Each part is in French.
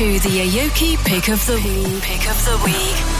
to the Aoki Pick of the Pick of the Week.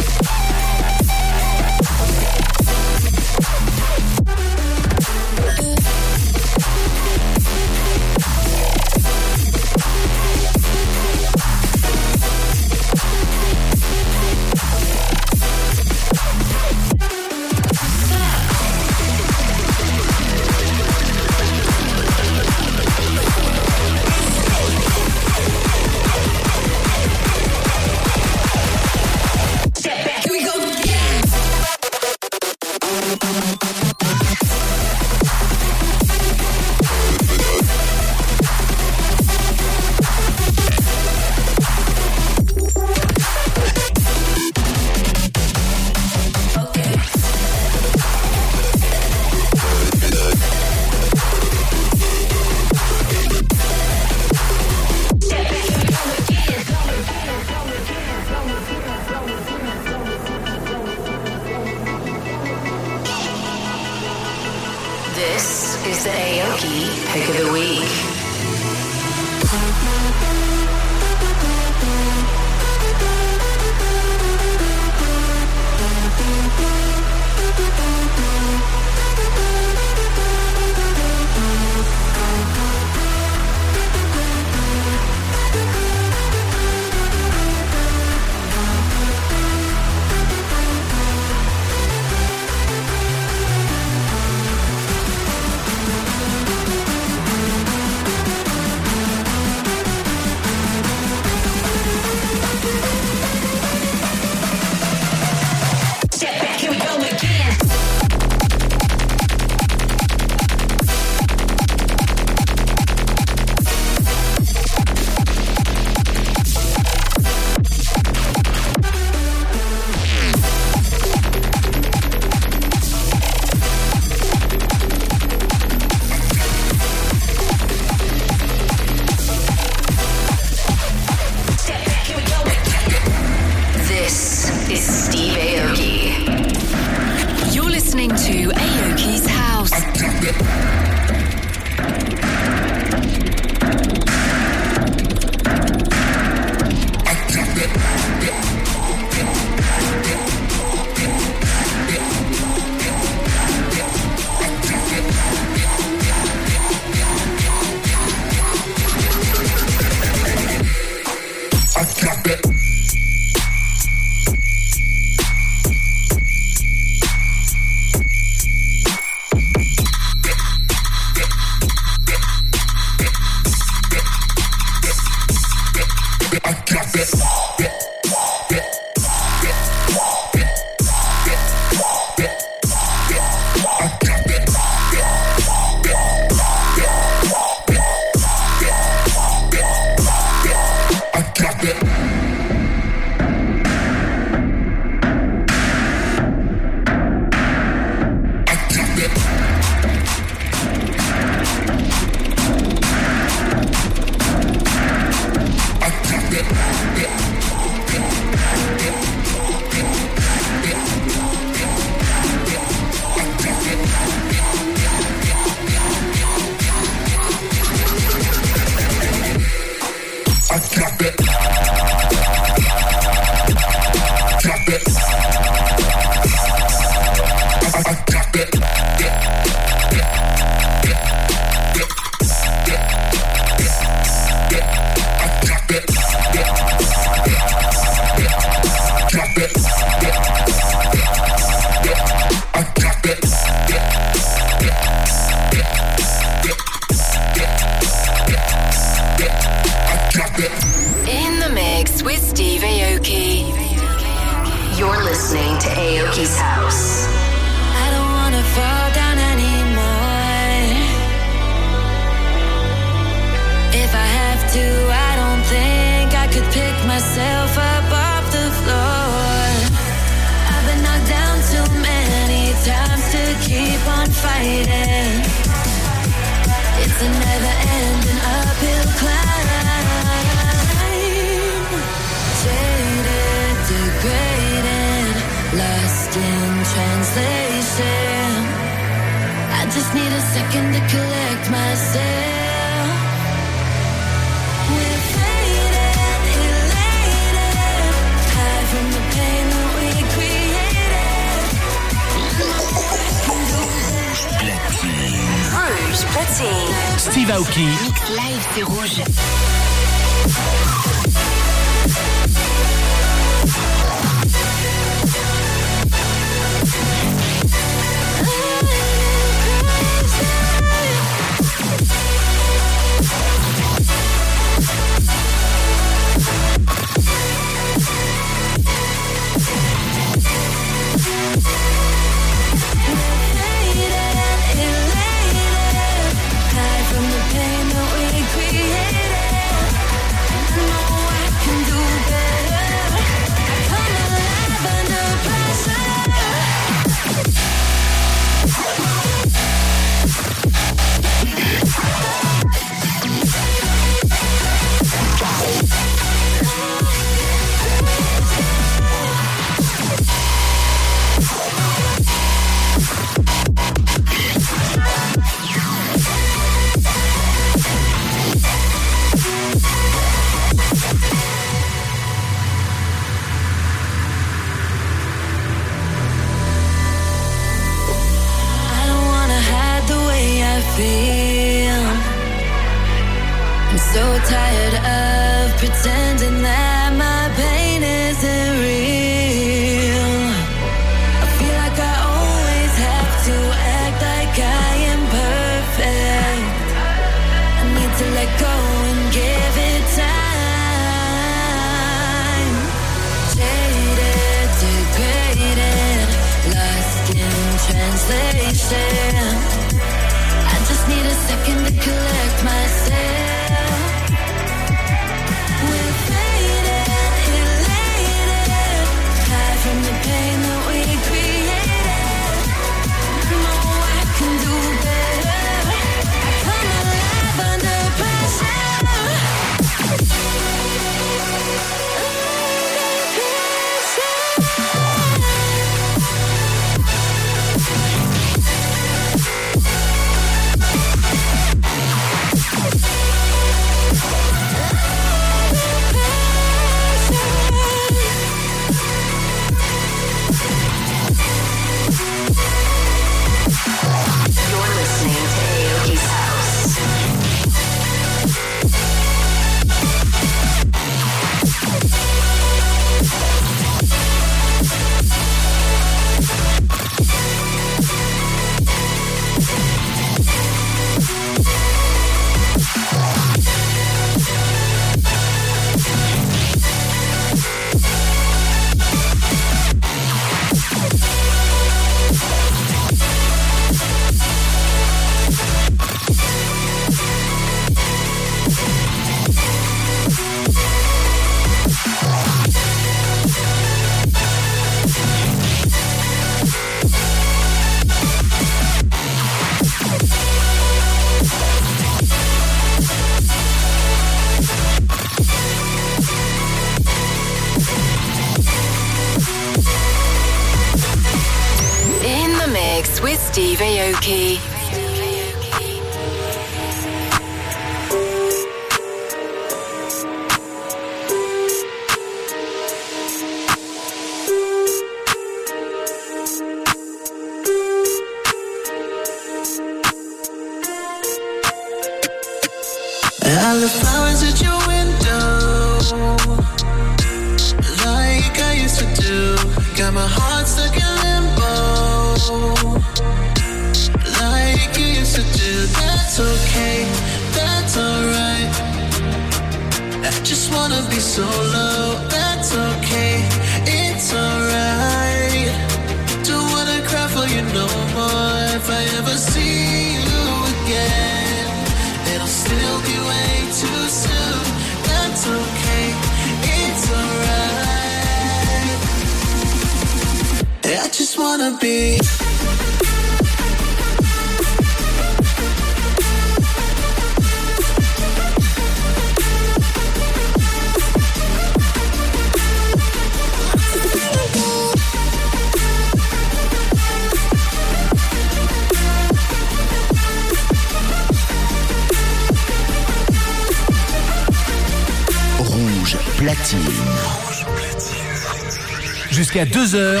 jusqu'à 2h.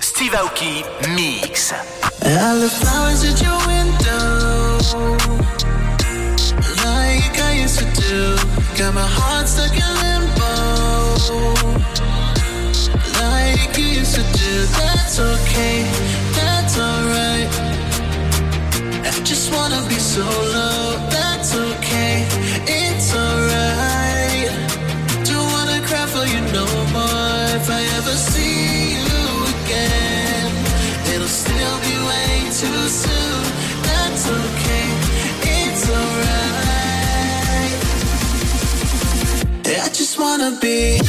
Steve Aoki Mix. I look flowers at your window. Like I used to do. Got my heart stuck in limbo. Like you used to do. That's okay. That's alright. I just wanna be solo. That's okay. It's alright. Don't wanna cry for you no if I ever see you again, it'll still be way too soon. That's okay, it's alright. Yeah, I just wanna be.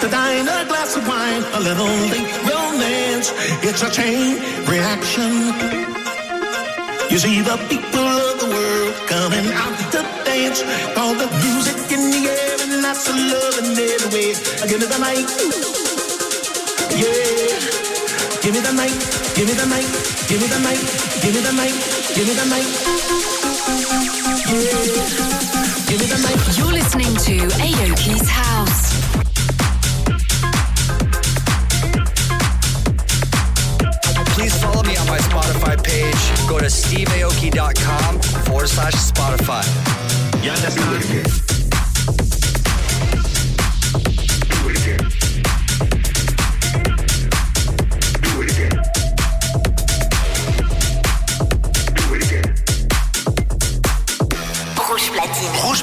The dine, a glass of wine, a little late romance. It's a chain reaction. You see the people of the world coming out to dance. All the music in the air and lots of love in every way. Give me the night. Yeah. Give me the night. Give me the night. Give me the night. Give me the night. Give me the night. Yeah. Give me the night. You're listening to Aoki's House. Spotify page, go to steveaoki.com forward slash Spotify. You understand?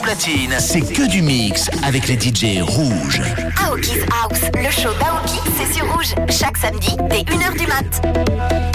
platine, c'est que du mix avec les DJ rouges. Aoki's House, le show d'Aoki, c'est sur rouge, chaque samedi dès 1h du mat.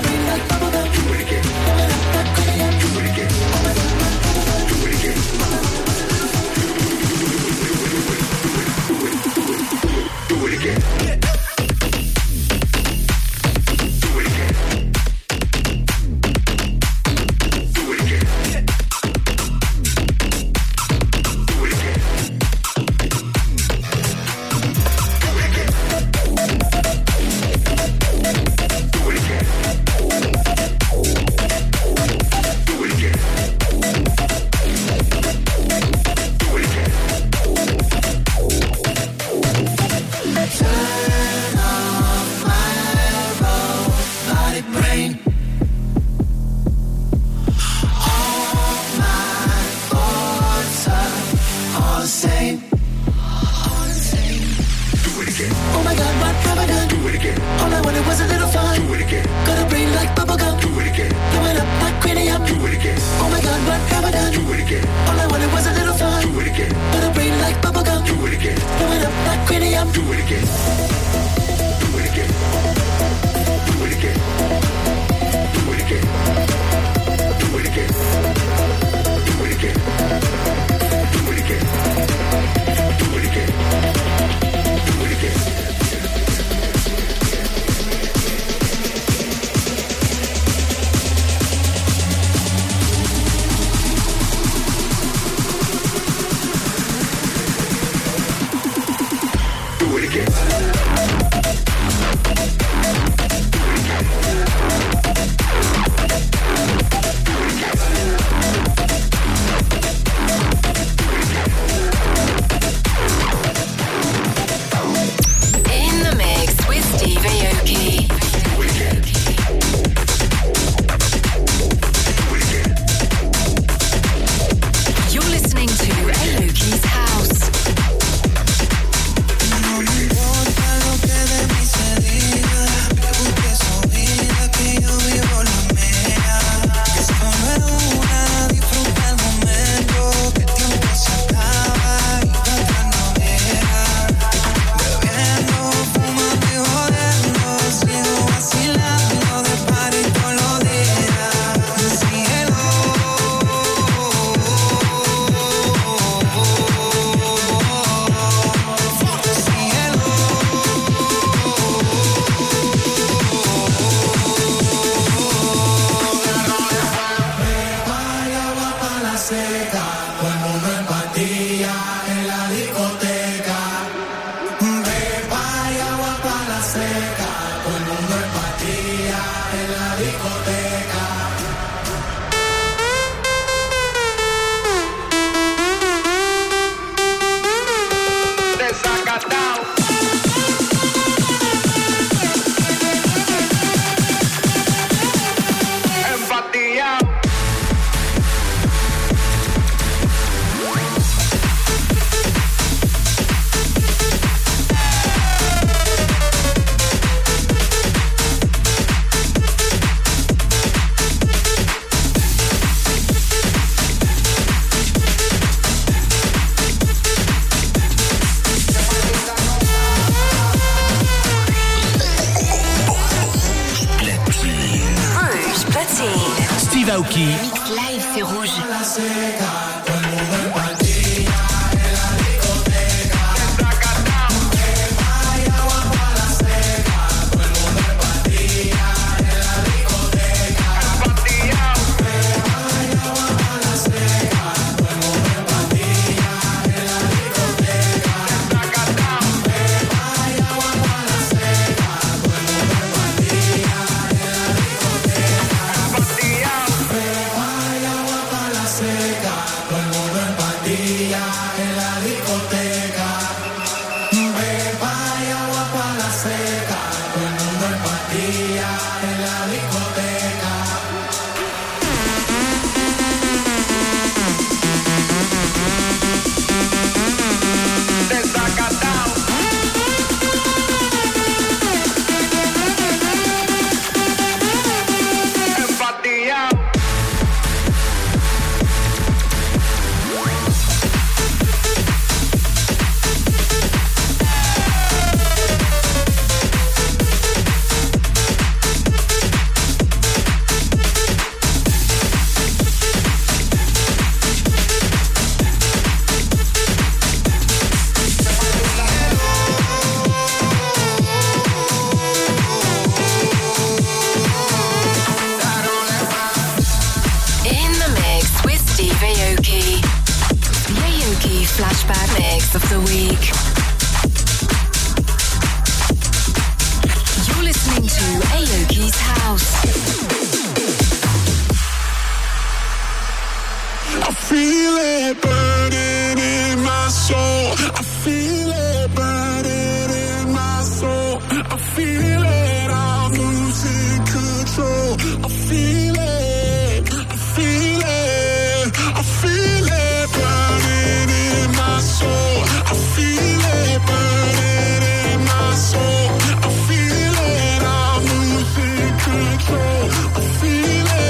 I feel it,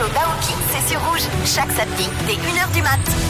show d'Aoki, c'est sur Rouge, chaque samedi dès 1h du mat.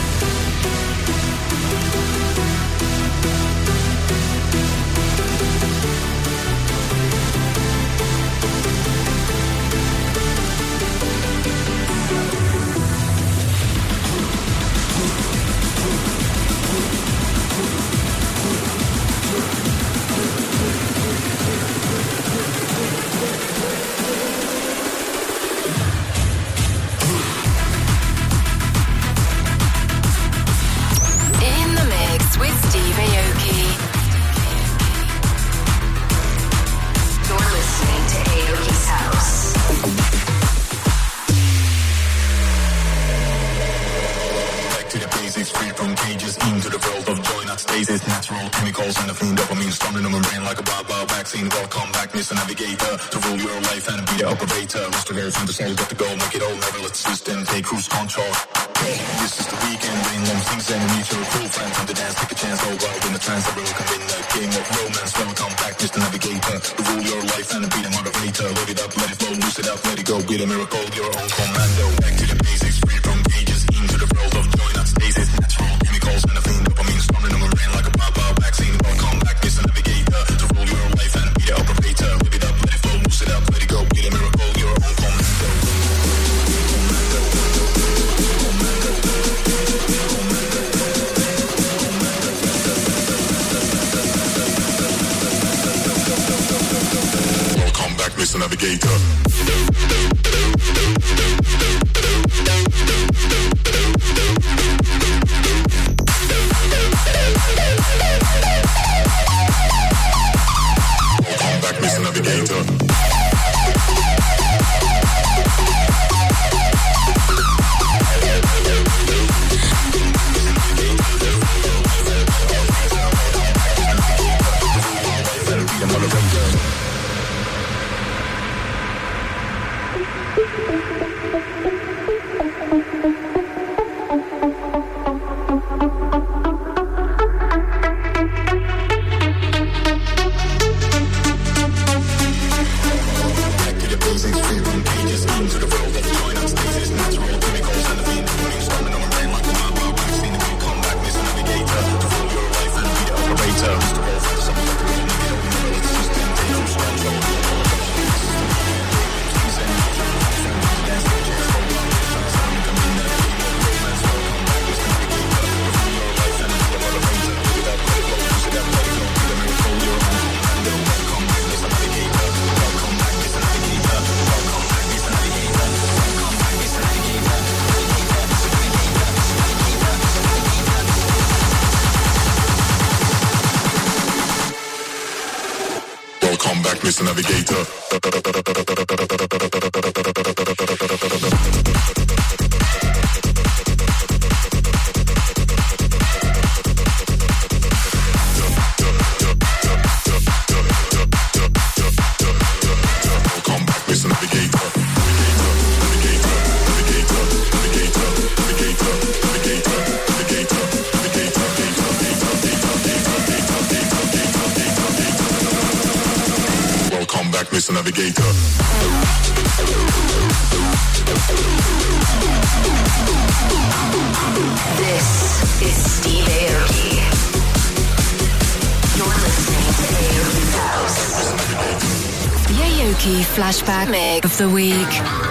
Back, Mr. Navigator, to rule your life and be the operator. Restore very from the got the goal, make it all, never let the system take cruise control. This is the weekend, rain long things and meet your cool friends on the dance, take a chance, oh wild in the trance, I will come in the king of romance. Welcome back, Mr. Navigator, to rule your life and be the motivator. Load it up, let it flow, loose it up, let it go, be the miracle, your own commando. Back to the basics, free from cages, into the world of alligator. navigator. The Week.